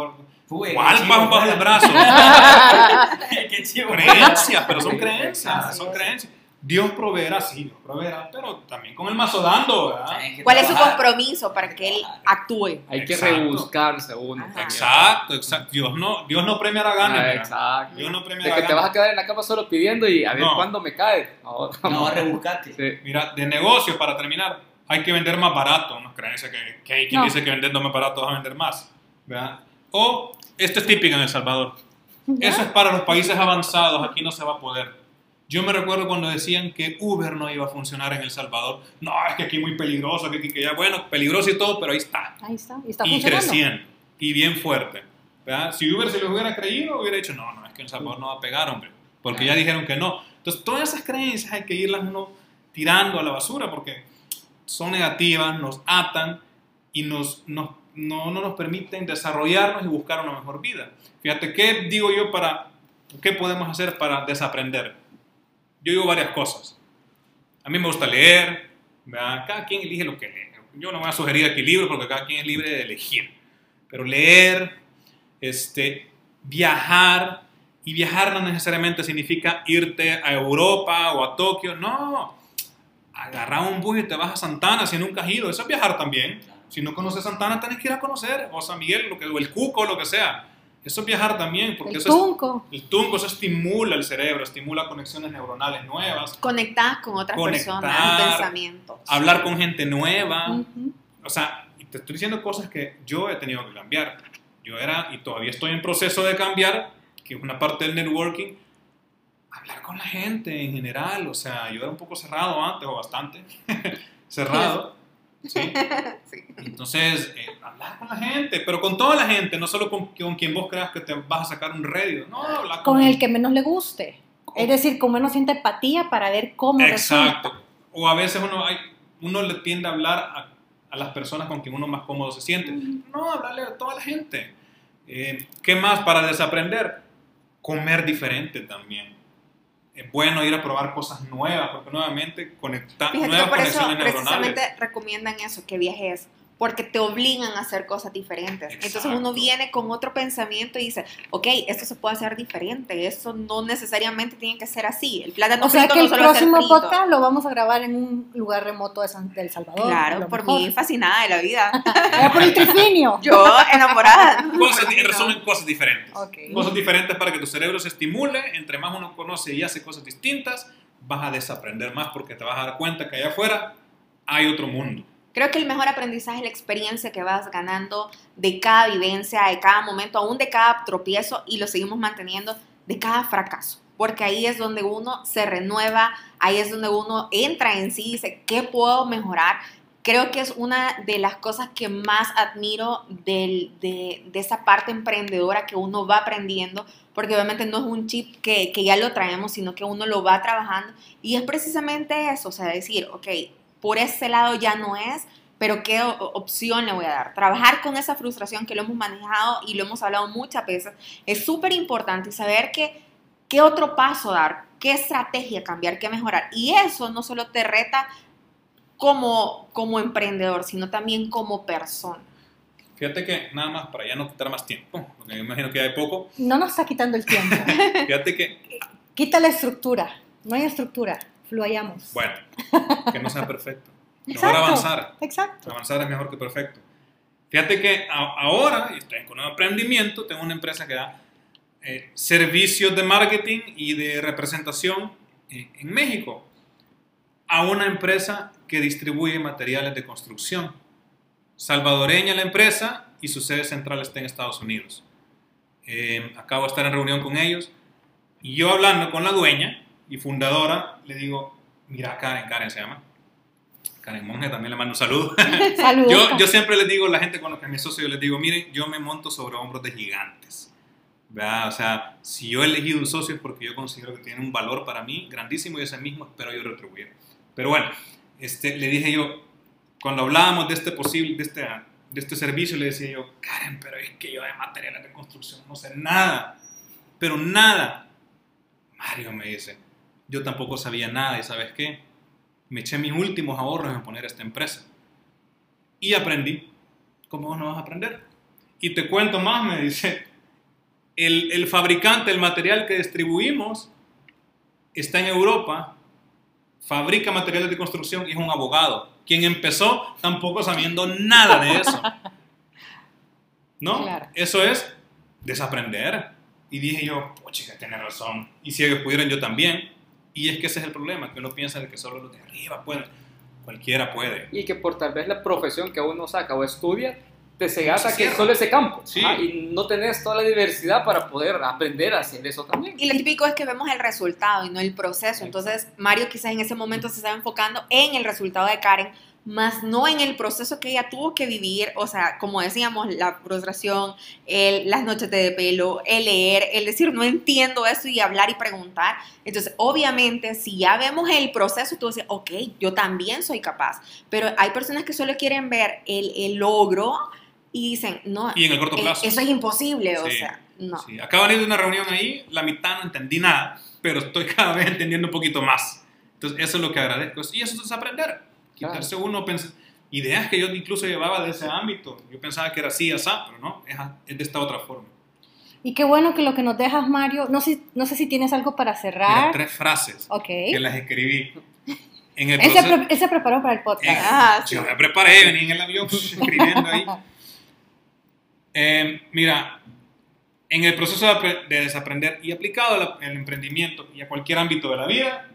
Uy, ¿Cuál pan chivo, bajo los brazos? Qué chivo. creencias, pero son creencias, son creencias. Dios proveerá, sí, Dios proveerá, pero también con el mazo dando, ¿verdad? ¿Cuál es su compromiso para que él actúe? Hay que Exacto. rebuscarse uno. Ajá. Exacto, exacto. Dios no, Dios no premia la gana. Ah, exacto. Dios no premia De la que te vas a quedar en la cama solo pidiendo y a ver No. cuándo me cae. No, No, rebuscate. Sí. Mira, de negocios, para terminar, hay que vender más barato. Una creencia que, que hay quien No. dice que vendiendo más barato vas a vender más. ¿verdad? O, esto es típico en El Salvador. Eso es para los países avanzados, aquí no se va a poder. Yo me recuerdo cuando decían que Uber no iba a funcionar en El Salvador. No, es que aquí muy peligroso, que aquí que ya, bueno, peligroso y todo, pero ahí está. Ahí está, y está y funcionando. creciendo, y bien fuerte. ¿verdad? Si Uber se lo hubiera creído, hubiera dicho, no, no, es que El Salvador no va a pegar, hombre, porque ya dijeron que no. Entonces, todas esas creencias hay que irlas uno tirando a la basura, porque son negativas, nos atan y nos, nos- no, no nos permiten desarrollarnos y buscar una mejor vida. Fíjate, ¿qué digo yo para, qué podemos hacer para desaprender? Yo digo varias cosas. A mí me gusta leer, ¿verdad? cada quien elige lo que lee. Yo no voy a sugerir aquí libros porque cada quien es libre de elegir. Pero leer, este, viajar, y viajar no necesariamente significa irte a Europa o a Tokio, no. Agarrar un bus y te vas a Santana si nunca has ido, eso es viajar también. Si no conoces Santana, tenés que ir a conocer, o San Miguel, lo que, o el Cuco, lo que sea. Eso es viajar también, porque El eso es- tunco. el tunco, eso estimula el cerebro, estimula conexiones neuronales nuevas, Conectadas con otras Conectar. personas, pensamientos. hablar con gente nueva. Ujú. O sea, te estoy diciendo cosas que yo he tenido que cambiar. Yo era, y todavía estoy en proceso de cambiar, que es una parte del networking, hablar con la gente en general. O sea, yo era un poco cerrado antes, o bastante cerrado. ¿Sí? Sí. Entonces, eh, hablar con la gente, pero con toda la gente, no solo con, con quien vos creas que te vas a sacar un rédito. No, hablar Con el que menos le guste. Es decir, con menos siente empatía para ver cómo Exacto. resulta. O a veces uno, hay, uno le tiende a hablar a, a las personas con quien uno más cómodo se siente. No, hablarle a toda la gente. Eh, ¿Qué más para desaprender? Comer diferente también. Es bueno ir a probar cosas nuevas, porque nuevamente conecta, Fíjate que nuevas por eso conexiones neuronales. precisamente recomiendan eso, que viajes, porque te obligan a hacer cosas diferentes. Entonces Exacto. uno viene con otro pensamiento y dice, ok, esto se puede hacer diferente, eso no necesariamente tiene que ser así. El plátano O sea frito que no el solo próximo frito. podcast lo vamos a grabar en un lugar remoto de, San, de El Salvador. Claro, por mejor. mí fascinada de la vida. Por el trifinio. Yo enamorada. Cosas, en resumen, cosas diferentes. Ok. Cosas diferentes para que tu cerebro se estimule. Entre más uno conoce y hace cosas distintas, vas a desaprender más porque te vas a dar cuenta que allá afuera hay otro mundo. Creo que el mejor aprendizaje es la experiencia que vas ganando de cada vivencia, de cada momento, aún de cada tropiezo y lo seguimos manteniendo de cada fracaso. Porque ahí es donde uno se renueva, ahí es donde uno entra en sí y dice, ¿qué puedo mejorar? Creo que es una de las cosas que más admiro de, de esa parte emprendedora que uno va aprendiendo, porque obviamente no es un chip que, que ya lo traemos, sino que uno lo va trabajando. Y es precisamente eso, o sea, decir, ok, por ese lado ya no es, pero qué opción le voy a dar. Trabajar con esa frustración que lo hemos manejado y lo hemos hablado muchas veces es súper importante y saber que, qué otro paso dar, qué estrategia cambiar, qué mejorar. Y eso no solo te reta como, como emprendedor, sino también como persona. Fíjate que nada más para ya no quitar más tiempo, porque me imagino que hay poco. No nos está quitando el tiempo. Fíjate que, Quita la estructura. No hay estructura. Fluyamos. bueno, que no sea perfecto. Mejor Exacto. avanzar. Exacto. Avanzar es mejor que perfecto. Fíjate que a- ahora, estoy con un emprendimiento, tengo una empresa que da eh, servicios de marketing y de representación eh, en México a una empresa que distribuye materiales de construcción. Salvadoreña la empresa y su sede central está en Estados Unidos. Eh, acabo de estar en reunión con ellos y yo hablando con la dueña y fundadora, le digo, mira Karen, Karen se llama, Karen Monge también le mando un saludo. Saludos. Yo, yo siempre les digo a la gente con la que me socio, yo les digo, miren, yo me monto sobre hombros de gigantes. ¿verdad? O sea, si yo he elegido un socio es porque yo considero que tiene un valor para mí grandísimo y ese mismo espero yo retribuir. Pero bueno, este, le dije yo, cuando hablábamos de este posible, de este, de este servicio, le decía yo, Karen, pero es que yo de materiales de construcción no sé nada, pero nada. Mario me dice, yo tampoco sabía nada y ¿sabes qué? Me eché mis últimos ahorros en poner esta empresa. Y aprendí. ¿Cómo vos no vas a aprender? Y te cuento más, me dice, el, el fabricante, el material que distribuimos, está en Europa, fabrica materiales de construcción y es un abogado. Quien empezó tampoco sabiendo nada de eso. ¿No? Claro. Eso es desaprender. Y dije yo, chica, tiene razón. Y si ellos pudieran, yo también. Y es que ese es el problema, que uno piensa de que solo los de arriba pueden. Cualquiera puede. Y que por tal vez la profesión que uno saca o estudia, te cegas Se a que solo ese campo. Sí. Ajá, y no tenés toda la diversidad para poder aprender a hacer eso también. Y lo típico es que vemos el resultado y no el proceso. Entonces, Mario quizás en ese momento se estaba enfocando en el resultado de Karen, más no en el proceso que ella tuvo que vivir. O sea, como decíamos, la frustración, el, las noches de pelo, el leer, el decir, no entiendo esto y hablar y preguntar. Entonces, obviamente, si ya vemos el proceso, tú dices, ok, yo también soy capaz. Pero hay personas que solo quieren ver el, el logro y dicen, no, Y en el corto eh, plazo. eso es imposible. O Sí. sea, no. Sí, acabo de venir de una reunión ahí, la mitad no entendí nada, pero estoy cada vez entendiendo un poquito más. Entonces, eso es lo que agradezco. Y eso es aprender. Quitarse uno pens- ideas que yo incluso llevaba de ese ámbito. Yo pensaba que era así, así, pero no, es, es de esta otra forma. Y qué bueno que lo que nos dejas, Mario, no sé, no sé si tienes algo para Mira, cerrar. tres frases Ok. que las escribí en el Él se, proceso. pre- él se preparó para el podcast. Eh, Ah, sí. Yo me preparé, venía en el avión escribiendo ahí. Eh, mira, en el proceso de, de desaprender y aplicado al emprendimiento y a cualquier ámbito de la vida,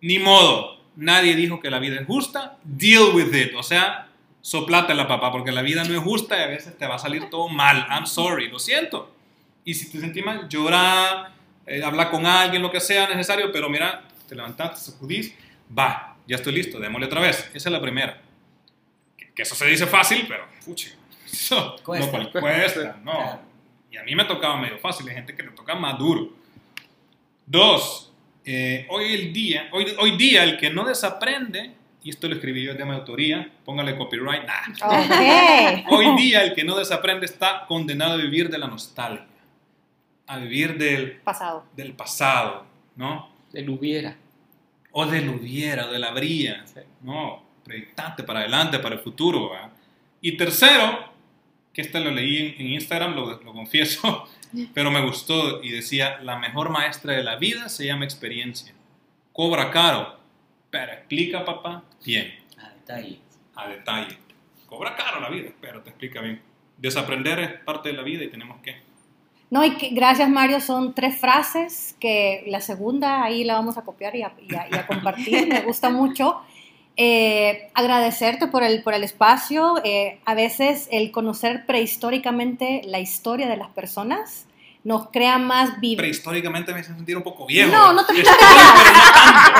ni modo, nadie dijo que la vida es justa, deal with it, o sea, soplátela papá, porque la vida no es justa y a veces te va a salir todo mal, I'm sorry, lo siento. Y si te sentís mal, llora, eh, habla con alguien, lo que sea necesario, pero mira, te levantaste, sacudís, va, ya estoy listo, démosle otra vez. Esa es la primera. Que, que eso se dice fácil, pero, pucha, eso Cuesta. no cuesta, no. Claro. Y a mí me tocaba medio fácil, hay gente que le toca más duro. Dos, eh, hoy, el día, hoy, hoy día el que no desaprende, y esto lo escribí yo de mi autoría, póngale copyright, nah. Hoy día el que no desaprende está condenado a vivir de la nostalgia, a vivir del, Pasado. del pasado, ¿no? Él hubiera. O del hubiera, o del habría, Sí. ¿no? Proyectante para adelante, para el futuro, ¿verdad? Y tercero, que este lo leí en, en Instagram, lo, lo confieso, pero me gustó y decía, la mejor maestra de la vida se llama experiencia. Cobra caro, pero explica, papá, bien, Ah, detalle. a detalle. Cobra caro la vida, pero te explica bien. Desaprender es parte de la vida y tenemos que... No, y que, gracias Mario, son tres frases que la segunda ahí la vamos a copiar y a, y a- y a compartir, me gusta mucho. Eh, agradecerte por el, por el espacio, eh, a veces el conocer prehistóricamente la historia de las personas nos crea más vida. Prehistóricamente me hace sentir un poco viejo. No, no te preocupes.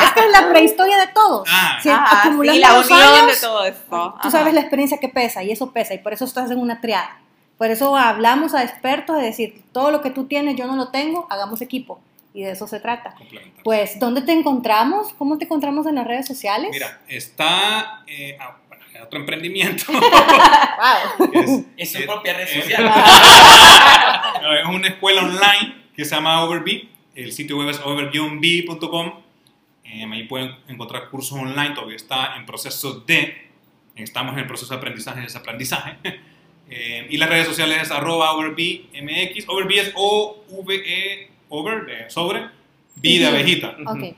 Esta es la prehistoria de todos. Ah. Si Ajá, acumulando sí, la los unión años, de todo esto. Tú Ajá. sabes la experiencia que pesa y eso pesa y por eso estás en una triada. Por eso hablamos a expertos de decir, todo lo que tú tienes yo no lo tengo, hagamos equipo. Y de eso se trata. Pues, ¿dónde te encontramos? ¿Cómo te encontramos en las redes sociales? Mira, está eh, ah, bueno, otro emprendimiento. Wow. es, Es su eh, propia red eh, social. es una escuela online que se llama Overbee. El sitio web es over-b.com. Eh, ahí pueden encontrar cursos online. Todavía está en proceso de. Estamos en el proceso de aprendizaje y desaprendizaje. Eh, y las redes sociales es arroba overbmx. Overbee es O-V-E, over, de sobre, B de abejita. Ok.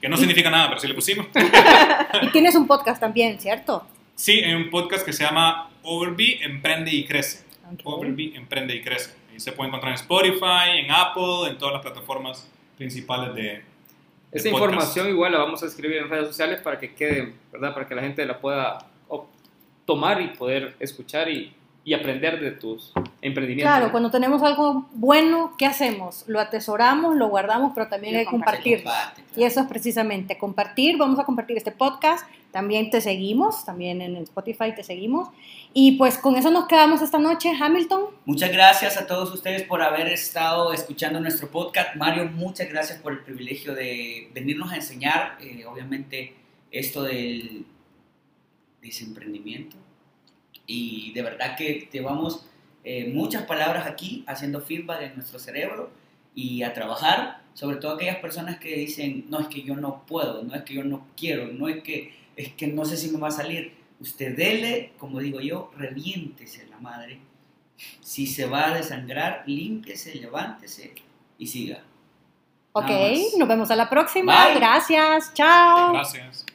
Que no significa nada, pero sí le pusimos. Y tienes un podcast también, ¿cierto? Sí, hay un podcast que se llama Overbee Emprende y Crece. Ok. Overbee Emprende y Crece. Ahí se puede encontrar en Spotify, en Apple, en todas las plataformas principales de, de Esa podcast. información igual la vamos a escribir en redes sociales para que quede, ¿verdad? Para que la gente la pueda tomar y poder escuchar y, y aprender de tus emprendimientos. Claro, cuando tenemos algo bueno, ¿qué hacemos? Lo atesoramos, lo guardamos, pero también Lo hay que compartirlo. Comparte, Y eso es precisamente compartir. Vamos a compartir este podcast. También te seguimos, también en Spotify te seguimos. Y pues con eso nos quedamos esta noche, Hamilton. Muchas gracias a todos ustedes por haber estado escuchando nuestro podcast. Mario, muchas gracias por el privilegio de venirnos a enseñar, eh, obviamente, esto del desemprendimiento. Y de verdad que llevamos eh, muchas palabras aquí haciendo feedback en nuestro cerebro y a trabajar, sobre todo aquellas personas que dicen, no es que yo no puedo, no es que yo no quiero, no es que, es que no sé si me va a salir. Usted dele, como digo yo, reviéntese la madre. Si se va a desangrar, límpiese, levántese y siga. Ok, nos vemos a la próxima. Bye. Gracias. Chao. Gracias.